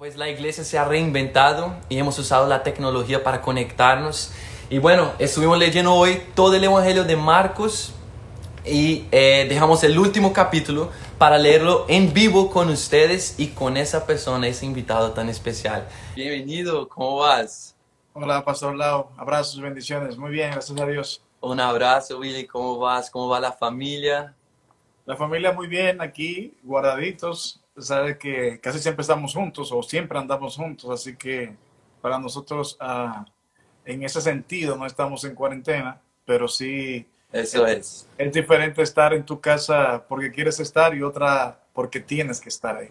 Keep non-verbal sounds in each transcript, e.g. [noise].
Pues la iglesia se ha reinventado y hemos usado la tecnología para conectarnos. Y bueno, estuvimos leyendo hoy todo el Evangelio de Marcos y eh, dejamos el último capítulo para leerlo en vivo con ustedes y con esa persona, ese invitado tan especial. Bienvenido, ¿cómo vas? Hola, Pastor Lau. Abrazos, bendiciones. Muy bien, gracias a Dios. Un abrazo, Willy. ¿Cómo vas? ¿Cómo va la familia? La familia muy bien, aquí, guardaditos. Sabe que casi siempre estamos juntos o siempre andamos juntos, así que para nosotros ah, en ese sentido no estamos en cuarentena, pero sí Eso es. es diferente estar en tu casa porque quieres estar y otra porque tienes que estar ahí.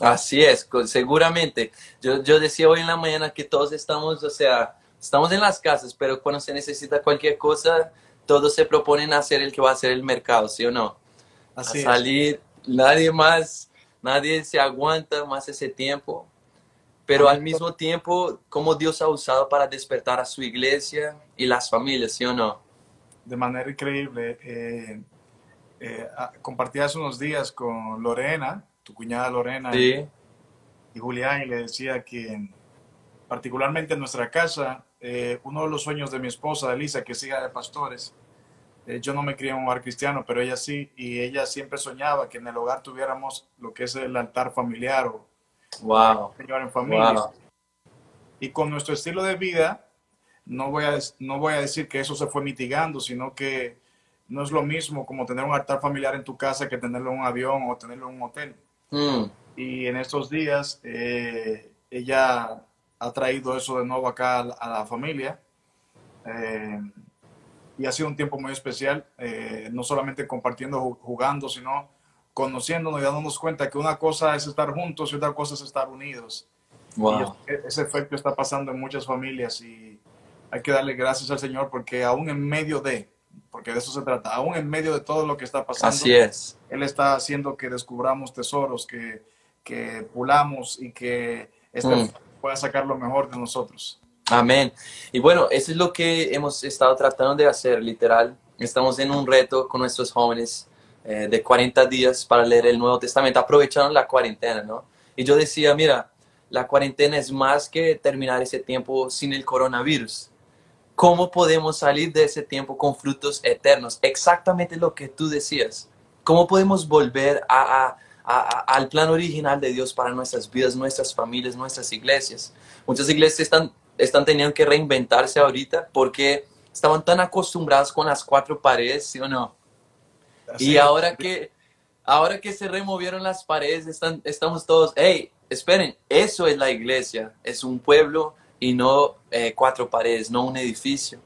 Así es, seguramente. Yo, yo decía hoy en la mañana que todos estamos, o sea, estamos en las casas, pero cuando se necesita cualquier cosa, todos se proponen hacer el que va a hacer el mercado, ¿sí o no? Así a es. salir, nadie más, nadie se aguanta más ese tiempo, pero al mismo tiempo, como Dios ha usado para despertar a su iglesia y las familias, ¿sí o no? de manera increíble. Eh, eh, ah, compartí hace unos días con Lorena, tu cuñada Lorena, Sí, y Julián y le decía que particularmente en nuestra casa, eh, uno de los sueños de mi esposa, Elisa, que es hija de pastores, yo no me crié en un hogar cristiano, pero ella sí, y ella siempre soñaba que en el hogar tuviéramos lo que es el altar familiar o wow, Señor en familia. wow, Y con nuestro estilo de vida, no voy, a, no voy a decir que eso se fue mitigando, sino que no es lo mismo como tener un altar familiar en tu casa que tenerlo en un avión o tenerlo en un hotel. Mm, Y en estos días eh, ella ha traído eso de nuevo acá a la, a la familia. Eh, y ha sido un tiempo muy especial, eh, no solamente compartiendo, ju- jugando, sino conociéndonos y dándonos cuenta que una cosa es estar juntos y otra cosa es estar unidos. Y wow, es- ese efecto está pasando en muchas familias y hay que darle gracias al Señor porque aún en medio de, porque de eso se trata, aún en medio de todo lo que está pasando, así es. él está haciendo que descubramos tesoros, que, que pulamos y que este Mm. pueda sacar lo mejor de nosotros. Amén. Y bueno, eso es lo que hemos estado tratando de hacer, literal. Estamos en un reto con nuestros jóvenes eh, de 40 días para leer el Nuevo Testamento, aprovechando la cuarentena, ¿no? Y yo decía, mira, la cuarentena es más que terminar ese tiempo sin el coronavirus. ¿Cómo podemos salir de ese tiempo con frutos eternos? Exactamente lo que tú decías. ¿Cómo podemos volver a, a- a- a- al plan original de Dios para nuestras vidas, nuestras familias, nuestras iglesias? Muchas iglesias están, están teniendo que reinventarse ahorita porque estaban tan acostumbrados con las cuatro paredes, ¿sí o no? Así Y es. ahora que, ahora que se removieron las paredes, están, estamos todos, hey, esperen, eso es la iglesia, es un pueblo y no eh, cuatro paredes, no un edificio.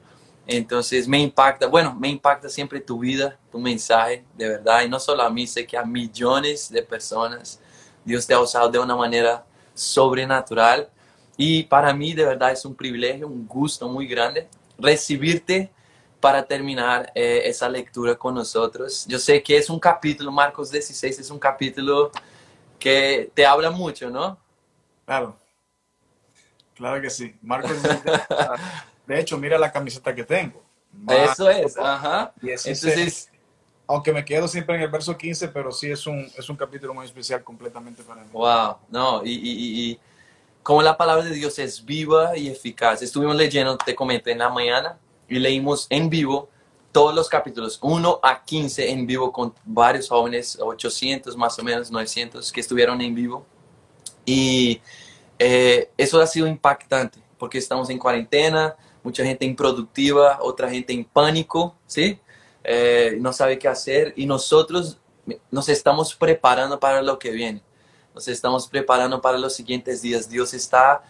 Entonces me impacta, bueno, me impacta siempre tu vida, tu mensaje, de verdad, y no solo a mí, sé que a millones de personas Dios te ha usado de una manera sobrenatural. Y para mí, de verdad, es un privilegio, un gusto muy grande recibirte para terminar eh, esa lectura con nosotros. Yo sé que es un capítulo, Marcos 16, es un capítulo que te habla mucho, ¿no? Claro, claro que sí. Marcos, [laughs] de hecho, mira la camiseta que tengo. Eso es, ajá. 16. Entonces, Aunque me quedo siempre en el verso 15, pero sí es un, es un capítulo muy especial completamente para mí. wow, no, y, y, y- y como la palabra de Dios es viva y eficaz. Estuvimos leyendo, te comenté en la mañana, y leímos en vivo todos los capítulos, 1 a 15 en vivo con varios jóvenes, 800 más o menos, 900 que estuvieron en vivo. Y eh, eso ha sido impactante, porque estamos en cuarentena, mucha gente improductiva, otra gente en pánico, ¿sí? Eh, no sabe qué hacer y nosotros nos estamos preparando para lo que viene. Nos estamos preparando para los siguientes días. Dios está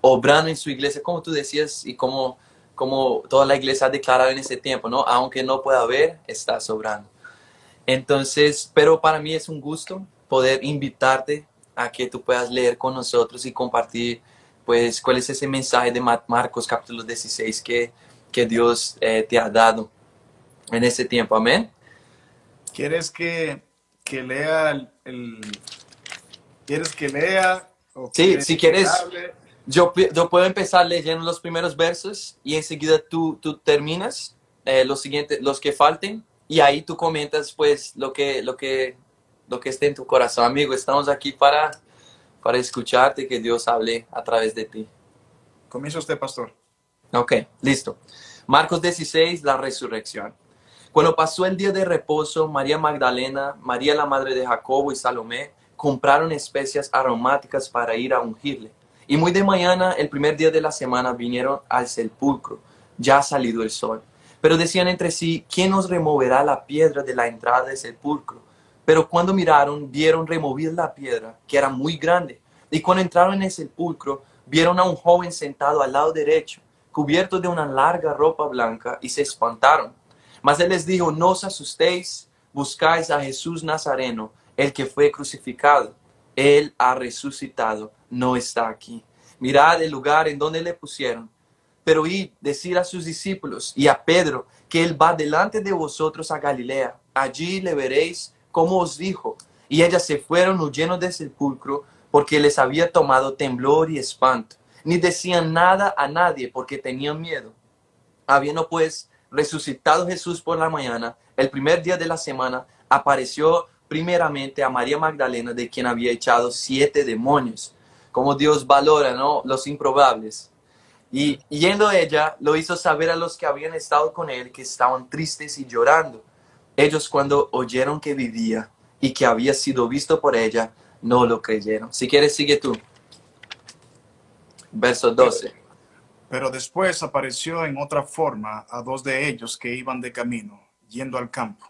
obrando en su iglesia, como tú decías, y como, como toda la iglesia ha declarado en ese tiempo, ¿no? Aunque no pueda ver, está sobrando. Entonces, pero para mí es un gusto poder invitarte a que tú puedas leer con nosotros y compartir, pues, cuál es ese mensaje de Ma- Marcos capítulo 16 que, que Dios eh, te ha dado en ese tiempo. Amén. ¿Quieres que, que lea el- ¿Quieres que lea? o Sí, quieres si quieres. Yo, yo puedo empezar leyendo los primeros versos y enseguida tú, tú terminas eh, los siguientes, los que falten y ahí tú comentas pues lo que, lo que, lo que esté en tu corazón, amigo. Estamos aquí para, para escucharte, que Dios hable a través de ti. Comienza usted, pastor. Ok, listo. Marcos 16, la resurrección. Cuando pasó el día de reposo, María Magdalena, María la madre de Jacobo y Salomé compraron especias aromáticas para ir a ungirle. Y muy de mañana, el primer día de la semana, vinieron al sepulcro, ya ha salido el sol. Pero decían entre sí, ¿quién nos removerá la piedra de la entrada del sepulcro? Pero cuando miraron, vieron remover la piedra, que era muy grande. Y cuando entraron en el sepulcro, vieron a un joven sentado al lado derecho, cubierto de una larga ropa blanca, y se espantaron. Mas él les dijo, no os asustéis, buscáis a Jesús Nazareno, el que fue crucificado. Él ha resucitado, no está aquí. Mirad el lugar en donde le pusieron. Pero id, decir a sus discípulos y a Pedro que él va delante de vosotros a Galilea. Allí le veréis como os dijo. Y ellas se fueron huyendo del sepulcro porque les había tomado temblor y espanto. Ni decían nada a nadie porque tenían miedo. Habiendo pues resucitado Jesús por la mañana, el primer día de la semana, apareció primeramente a María Magdalena, de quien había echado siete demonios. Como Dios valora, ¿no? Los improbables. Y yendo ella, lo hizo saber a los que habían estado con él que estaban tristes y llorando. Ellos cuando oyeron que vivía y que había sido visto por ella, no lo creyeron. Si quieres, sigue tú. Verso 12. Pero después apareció en otra forma a dos de ellos que iban de camino, yendo al campo.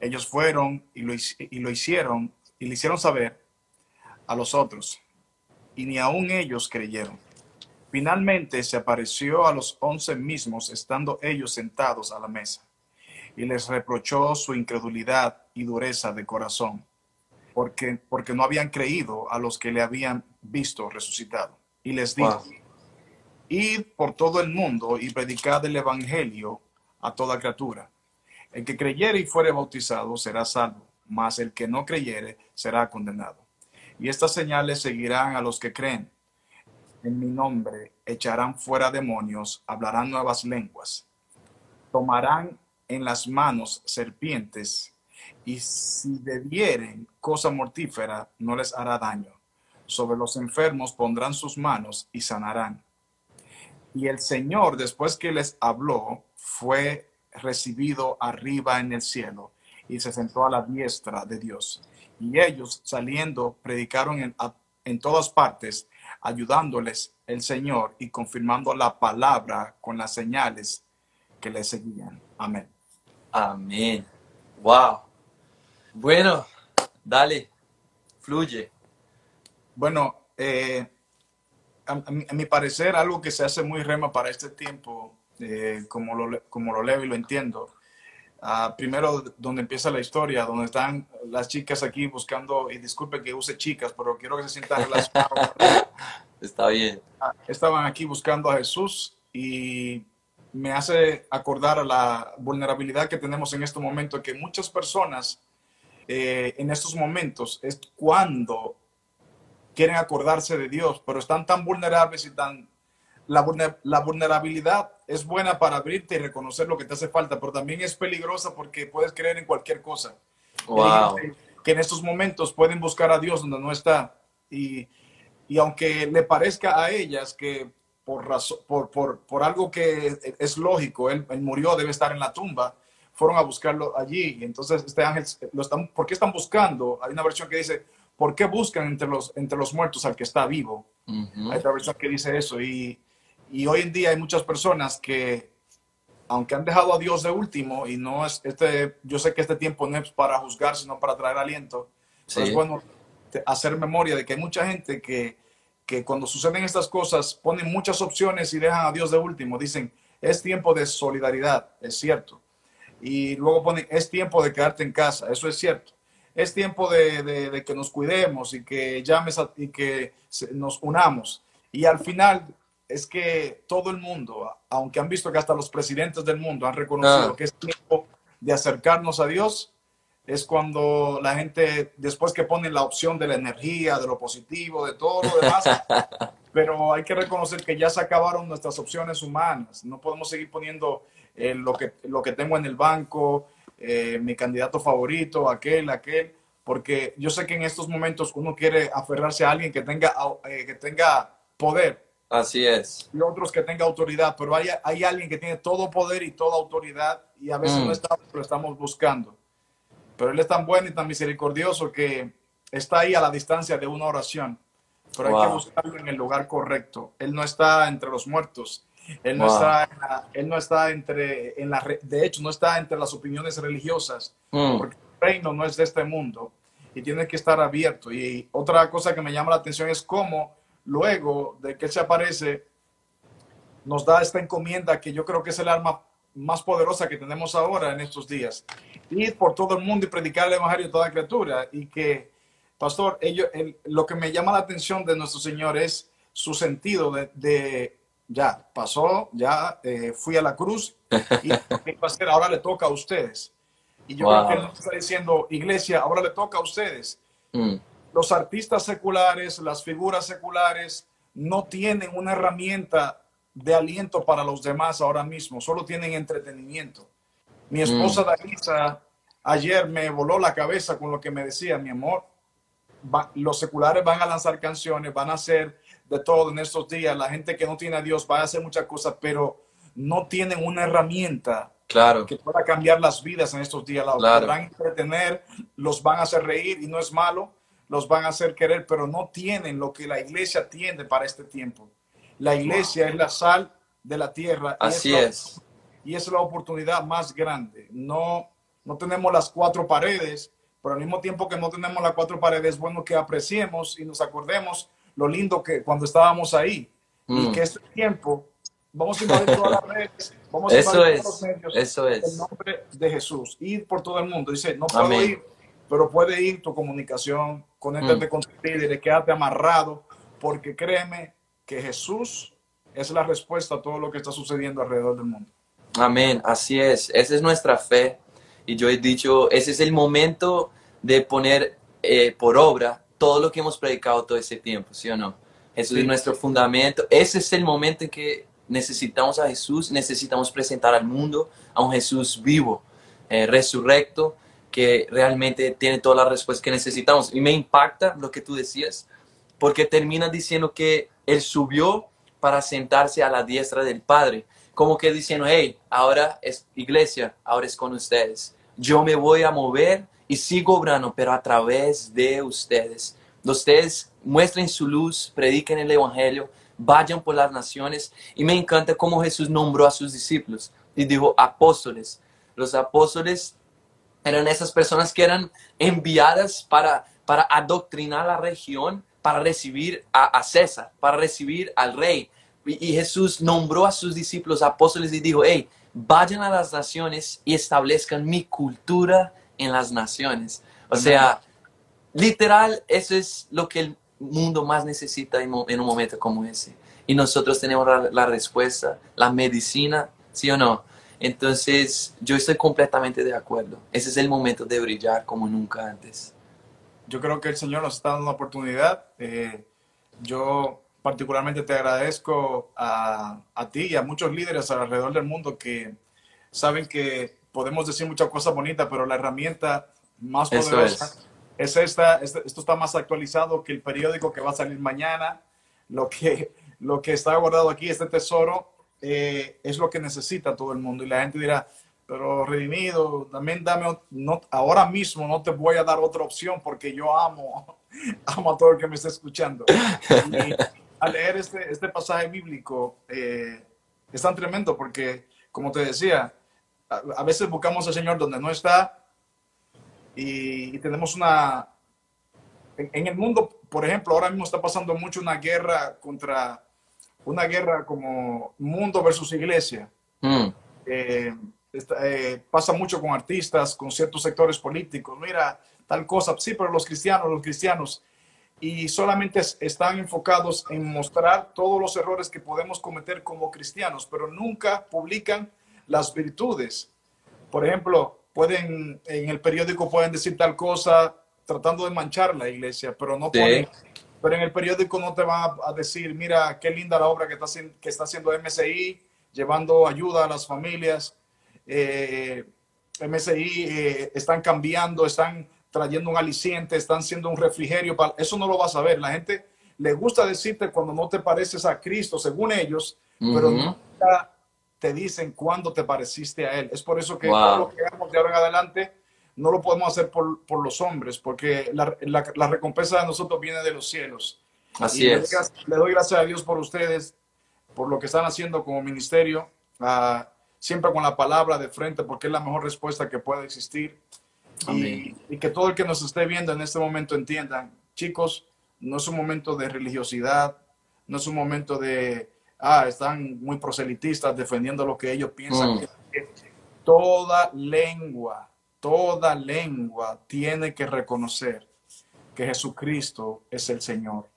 Ellos fueron y lo, y lo hicieron y le hicieron saber a los otros, y ni aun ellos creyeron. Finalmente se apareció a los once mismos, estando ellos sentados a la mesa, y les reprochó su incredulidad y dureza de corazón, porque, porque no habían creído a los que le habían visto resucitado. Y les dijo, Id por todo el mundo y predicad el Evangelio a toda criatura. El que creyere y fuere bautizado será salvo, mas el que no creyere será condenado. Y estas señales seguirán a los que creen. En mi nombre echarán fuera demonios, hablarán nuevas lenguas, tomarán en las manos serpientes, y si bebieren cosa mortífera, no les hará daño. Sobre los enfermos pondrán sus manos y sanarán. Y el Señor, después que les habló, fue recibido arriba en el cielo y se sentó a la diestra de Dios. Y ellos saliendo predicaron en, en todas partes, ayudándoles el Señor y confirmando la palabra con las señales que le seguían. Amén. Amén. Wow. Bueno, dale, fluye. Bueno, eh, a, mi parecer, algo que se hace muy rema para este tiempo, eh, como, lo, como lo leo y lo entiendo. Uh, primero, donde empieza la historia, donde están las chicas aquí buscando, y disculpe que use chicas, pero quiero que se sientan [laughs] relacionadas. Está bien. Uh, estaban aquí buscando a Jesús y me hace acordar a la vulnerabilidad que tenemos en este momento, que muchas personas eh, en estos momentos es cuando quieren acordarse de Dios, pero están tan vulnerables y tan... La, vulnerabilidad es buena para abrirte y reconocer lo que te hace falta, pero también es peligrosa porque puedes creer en cualquier cosa. Wow. Que en estos momentos pueden buscar a Dios donde no está. Y, y aunque le parezca a ellas que por, razón, por, por, por algo que es lógico, él, él, murió, debe estar en la tumba, fueron a buscarlo allí. Y entonces este ángel, lo están, ¿por qué están buscando? Hay una versión que dice, ¿por qué buscan entre los, entre los muertos al que está vivo? Uh -huh. Hay otra versión que dice eso. Y, y, hoy en día hay muchas personas que, aunque han dejado a Dios de último, y no es este, yo sé que este tiempo no es para juzgar, sino para traer aliento, sí. pero es bueno hacer memoria de que hay mucha gente que, que cuando suceden estas cosas ponen muchas opciones y dejan a Dios de último. Dicen, es tiempo de solidaridad, es cierto. Y luego ponen, es tiempo de quedarte en casa, eso es cierto es tiempo de, de, de, que nos cuidemos y que llames a, y que nos unamos. Y al final es que todo el mundo, aunque han visto que hasta los presidentes del mundo han reconocido ah. que es tiempo de acercarnos a Dios, es cuando la gente, después que ponen la opción de la energía, de lo positivo, de todo lo demás, [laughs] pero hay que reconocer que ya se acabaron nuestras opciones humanas. No podemos seguir poniendo eh, lo, que, lo que tengo en el banco, eh, mi candidato favorito, aquel, aquel. porque yo sé que en estos momentos uno quiere aferrarse a alguien que tenga, eh, que tenga poder. Así es. Y otros que tenga autoridad, pero hay, hay alguien que tiene todo poder y toda autoridad y a veces no mm. está, lo estamos buscando. Pero Él es tan bueno y tan misericordioso que está ahí a la distancia de una oración. Pero hay que buscarlo en el lugar correcto. Él no está entre los muertos. Él no, está, él no está entre, en la, de hecho, no está entre las opiniones religiosas, mm. porque el reino no es de este mundo y tiene que estar abierto. Y otra cosa que me llama la atención es cómo luego de que Él se aparece, nos da esta encomienda que yo creo que es el arma más poderosa que tenemos ahora en estos días. Ir por todo el mundo y predicar el Evangelio a toda criatura. Y que, pastor, ello, lo que me llama la atención de nuestro Señor es su sentido de ya pasó, ya eh, fui a la cruz y [laughs] ahora le toca a ustedes. Y yo creo que él está diciendo, iglesia, ahora le toca a ustedes. Mm. Los artistas seculares, las figuras seculares, no tienen una herramienta de aliento para los demás ahora mismo, solo tienen entretenimiento. Mi esposa mm. ayer me voló la cabeza con lo que me decía, mi amor, los seculares van a lanzar canciones, van a hacer de todo en estos días. La gente que no tiene a Dios va a hacer muchas cosas, pero no tienen una herramienta claro. que pueda cambiar las vidas en estos días. Los van a entretener, los van a hacer reír y no es malo, los van a hacer querer, pero no tienen lo que la iglesia tiene para este tiempo. La iglesia es la sal de la tierra. Así es. y es la oportunidad más grande. No, no tenemos las cuatro paredes, pero al mismo tiempo que no tenemos las cuatro paredes, es bueno que apreciemos y nos acordemos lo lindo que cuando estábamos ahí y mm. que este tiempo vamos a invadir todas las redes, vamos a invadir es, todos los medios eso es. en nombre de Jesús, ir por todo el mundo. Dice, no puedo ir, pero puede ir tu comunicación, conéctate mm. con tu líder, quédate amarrado, porque créeme que Jesús es la respuesta a todo lo que está sucediendo alrededor del mundo. Amén, así es, esa es nuestra fe. Y yo he dicho, ese es el momento de poner eh, por obra todo lo que hemos predicado todo ese tiempo, ¿sí o no? Jesús es nuestro fundamento. Ese es el momento en que necesitamos a Jesús, necesitamos presentar al mundo a un Jesús vivo, eh, resurrecto, que realmente tiene todas las respuestas que necesitamos. Y me impacta lo que tú decías, porque termina diciendo que Él subió para sentarse a la diestra del Padre, como que diciendo, hey, ahora es iglesia, ahora es con ustedes. Yo me voy a mover y sigo obrando, pero a través de ustedes. Ustedes muestren su luz, prediquen el Evangelio, vayan por las naciones. Y me encanta cómo Jesús nombró a sus discípulos y dijo apóstoles. Los apóstoles eran esas personas que eran enviadas para, para adoctrinar la región, para recibir a, César, para recibir al rey. Y, y, Jesús nombró a sus discípulos apóstoles y dijo, hey, vayan a las naciones y establezcan mi cultura en las naciones. O sea, literal, eso es lo que el mundo más necesita en, un momento como ese. Y nosotros tenemos la, respuesta, la medicina, ¿sí o no? Entonces, yo estoy completamente de acuerdo. Ese es el momento de brillar como nunca antes. Yo creo que el Señor nos está dando una oportunidad. Eh, yo particularmente te agradezco a, a, ti y a muchos líderes alrededor del mundo que saben que podemos decir muchas cosas bonitas, pero la herramienta más poderosa es. esta, Esto está más actualizado que el periódico que va a salir mañana. Lo que, lo que está guardado aquí, este tesoro, eh, es lo que necesita todo el mundo. Y la gente dirá, pero redimido, también dame, no, ahora mismo no te voy a dar otra opción porque yo amo, [laughs] amo a todo el que me está escuchando. Y al leer este, este pasaje bíblico, eh, es tan tremendo porque, como te decía, a, veces buscamos al Señor donde no está y, tenemos una... En, el mundo, por ejemplo, ahora mismo está pasando mucho una guerra contra... Una guerra como mundo versus iglesia. Mm. Eh, eh, pasa mucho con artistas, con ciertos sectores políticos. Mira, tal cosa. Sí, pero los cristianos, los cristianos. Y solamente están enfocados en mostrar todos los errores que podemos cometer como cristianos, pero nunca publican las virtudes. Por ejemplo, pueden, en el periódico pueden decir tal cosa tratando de manchar la iglesia, pero no pueden, pero en el periódico no te van a, decir, mira, qué linda la obra que está, que está haciendo MSI, llevando ayuda a las familias. Eh, MSI eh, están cambiando, están trayendo un aliciente, están siendo un refrigerio. Para... Eso no lo vas a ver. La gente le gusta decirte cuando no te pareces a Cristo, según ellos, pero nunca te dicen cuándo te pareciste a Él. Es por eso que todo lo que hagamos de ahora en adelante no lo podemos hacer por, por los hombres, porque la, la, recompensa de nosotros viene de los cielos. Así es. Le doy, gracias a Dios por ustedes, por lo que están haciendo como ministerio, uh, siempre con la palabra de frente, porque es la mejor respuesta que puede existir. Y, y, que todo el que nos esté viendo en este momento entiendan, chicos, no es un momento de religiosidad, no es un momento de, ah, están muy proselitistas defendiendo lo que ellos piensan. Mm. Toda lengua toda lengua tiene que reconocer que Jesucristo es el Señor.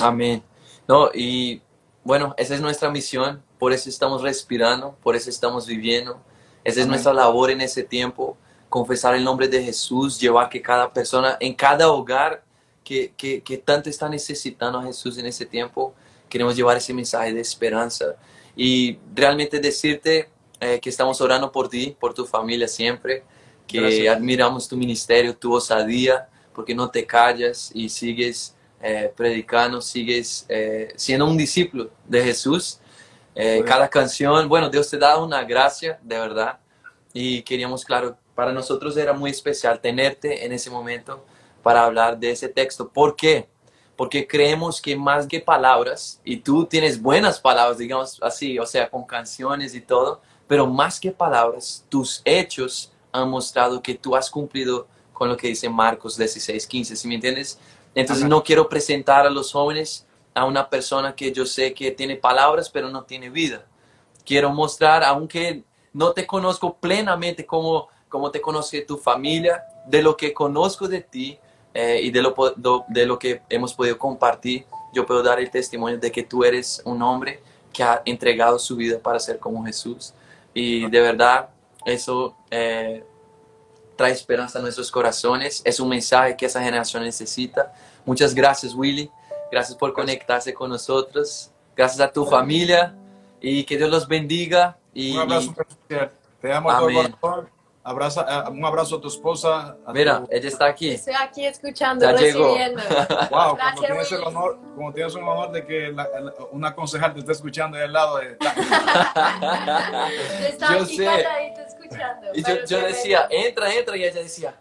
Amén. No, y bueno, esa es nuestra misión, por eso estamos respirando, por eso estamos viviendo. Esa es nuestra labor en ese tiempo, confesar el nombre de Jesús, llevar que cada persona, en cada hogar que, que, que tanto está necesitando a Jesús en ese tiempo, queremos llevar ese mensaje de esperanza y realmente decirte eh, que estamos orando por ti, por tu familia siempre que admiramos tu ministerio, tu osadía, porque no te callas y sigues eh, predicando, sigues eh, siendo un discípulo de Jesús. Eh, cada canción, bueno, Dios te da una gracia, de verdad. Y queríamos, claro, para nosotros era muy especial tenerte en ese momento para hablar de ese texto. ¿Por qué? Porque creemos que más que palabras, y tú tienes buenas palabras, digamos así, o sea, con canciones y todo, pero más que palabras, tus hechos han mostrado que tú has cumplido con lo que dice Marcos 16, 15, ¿sí me entiendes? Entonces no quiero presentar a los jóvenes a una persona que yo sé que tiene palabras pero no tiene vida. Quiero mostrar, aunque no te conozco plenamente como, como te conoce tu familia, de lo que conozco de ti eh, y de lo, de lo que hemos podido compartir, yo puedo dar el testimonio de que tú eres un hombre que ha entregado su vida para ser como Jesús. Y de verdad, eso eh, trae esperanza a nuestros corazones. Es un mensaje que esa generación necesita. Muchas gracias, Willy. Gracias por conectarse con nosotros. Gracias a tu familia y que Dios los bendiga. Y, un abrazo especial. Te amo Amén. Abraza, eh, un abrazo a tu esposa. Mira, ella está aquí. Estoy aquí escuchando, ya recibiendo. wow, [laughs] como tienes, el honor, como tienes un honor de que una concejal te esté escuchando ahí al lado de... está yo aquí sé. escuchando. Y yo, yo decía, entra, entra, y ella decía,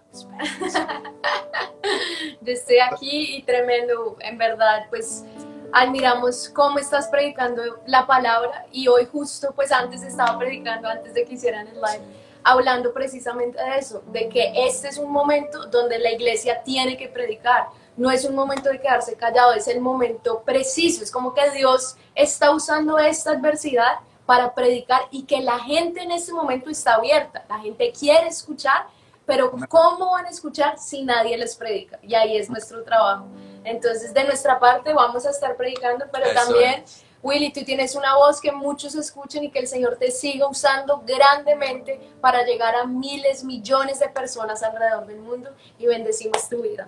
Estoy aquí y tremendo, en verdad, pues admiramos cómo estás predicando la palabra y hoy justo, pues antes estaba predicando, antes de que hicieran el live hablando precisamente de eso, de que este es un momento donde la iglesia tiene que predicar. No es un momento de quedarse callado, es el momento preciso. Es como que Dios está usando esta adversidad para predicar y que la gente en este momento está abierta. La gente quiere escuchar, pero ¿cómo van a escuchar si nadie les predica? Y ahí es nuestro trabajo. Entonces, de nuestra parte vamos a estar predicando, pero también... Willy, tú tienes una voz que muchos escuchen y que el Señor te siga usando grandemente para llegar a miles, millones de personas alrededor del mundo y bendecimos tu vida.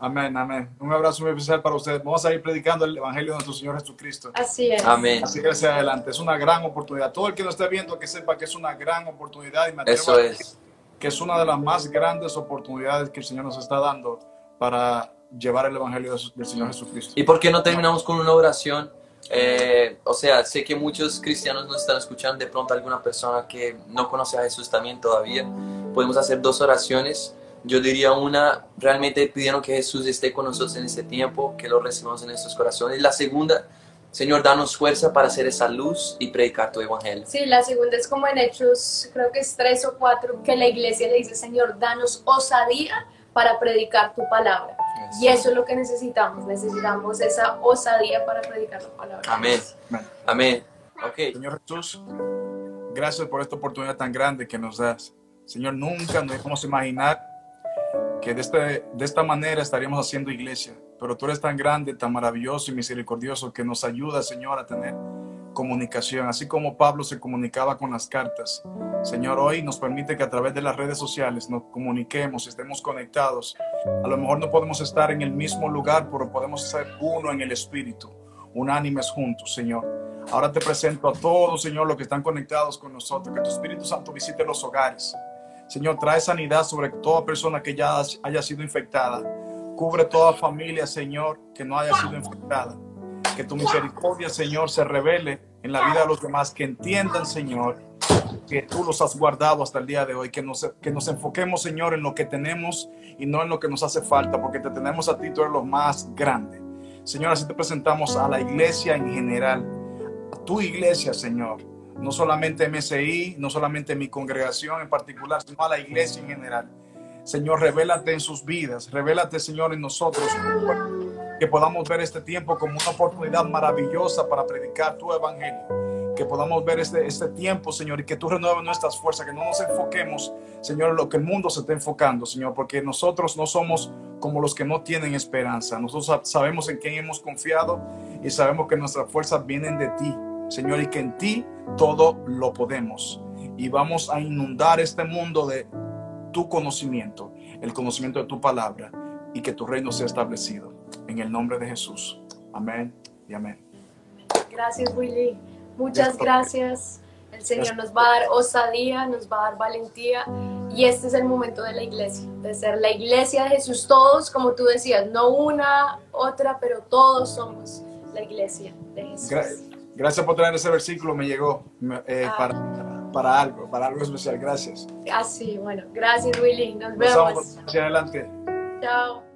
Amén, amén. Un abrazo muy especial para ustedes. Vamos a ir predicando el Evangelio de nuestro Señor Jesucristo. Así es. Amén. Así que hacia adelante. Es una gran oportunidad. Todo el que nos esté viendo que sepa que es una gran oportunidad. Y me Eso es. Que es una de las más grandes oportunidades que el Señor nos está dando para llevar el Evangelio del Señor Jesucristo. ¿Y por qué no terminamos con una oración? Eh, o sea, sé que muchos cristianos nos están escuchando, de pronto alguna persona que no conoce a Jesús también todavía. Podemos hacer dos oraciones. Yo diría una, realmente pidiendo que Jesús esté con nosotros en este tiempo, que lo recibamos en nuestros corazones. La segunda, Señor, danos fuerza para hacer esa luz y predicar tu evangelio. Sí, la segunda es como en Hechos, creo que es tres o cuatro, que la iglesia le dice, Señor, danos osadía para predicar tu palabra. Y eso es lo que necesitamos, necesitamos esa osadía para predicar la palabra. Amén. Amén. Okay. Señor Jesús, gracias por esta oportunidad tan grande que nos das. Señor, nunca nos dejamos imaginar que de, este, de esta manera estaríamos haciendo iglesia, pero tú eres tan grande, tan maravilloso y misericordioso que nos ayuda, Señor, a tener comunicación, así como Pablo se comunicaba con las cartas. Señor, hoy nos permite que a través de las redes sociales nos comuniquemos, estemos conectados. A lo mejor no podemos estar en el mismo lugar, pero podemos ser uno en el espíritu, unánimes juntos, Señor. Ahora te presento a todos, Señor, los que están conectados con nosotros, que tu Espíritu Santo visite los hogares, Señor, trae sanidad sobre toda persona que ya haya sido infectada. Cubre toda familia, Señor, que no haya sido infectada. Que tu misericordia, Señor, se revele en la vida de los demás, que entiendan, Señor, que tú los has guardado hasta el día de hoy, que nos, que nos enfoquemos, Señor, en lo que tenemos y no en lo que nos hace falta, porque te tenemos a ti, tú eres lo más grande. Señor, así te presentamos a la iglesia en general, a tu iglesia, Señor, no solamente MSI, no solamente mi congregación en particular, sino a la iglesia en general. Señor, revélate en sus vidas, revélate, Señor, en nosotros, que podamos ver este tiempo como una oportunidad maravillosa para predicar tu evangelio, que podamos ver este, este tiempo, Señor, y que tú renueves nuestras fuerzas, que no nos enfoquemos, Señor, en lo que el mundo se está enfocando, Señor, porque nosotros no somos como los que no tienen esperanza. Nosotros sabemos en quién hemos confiado y sabemos que nuestras fuerzas vienen de ti, Señor, y que en ti todo lo podemos. Y vamos a inundar este mundo de tu conocimiento, el conocimiento de tu palabra y que tu reino sea establecido. En el nombre de Jesús. Amén y amén. Gracias, Willy. Muchas gracias. El Señor nos va a dar osadía, nos va a dar valentía. Y este es el momento de la iglesia, de ser la iglesia de Jesús. Todos, como tú decías, no una, otra, pero todos somos la iglesia de Jesús. Gracias por traer ese versículo, me llegó eh, ah. para para algo, para algo especial. Gracias. Así, ah, bueno, gracias Willy. Nos vemos. hacia adelante. Chao.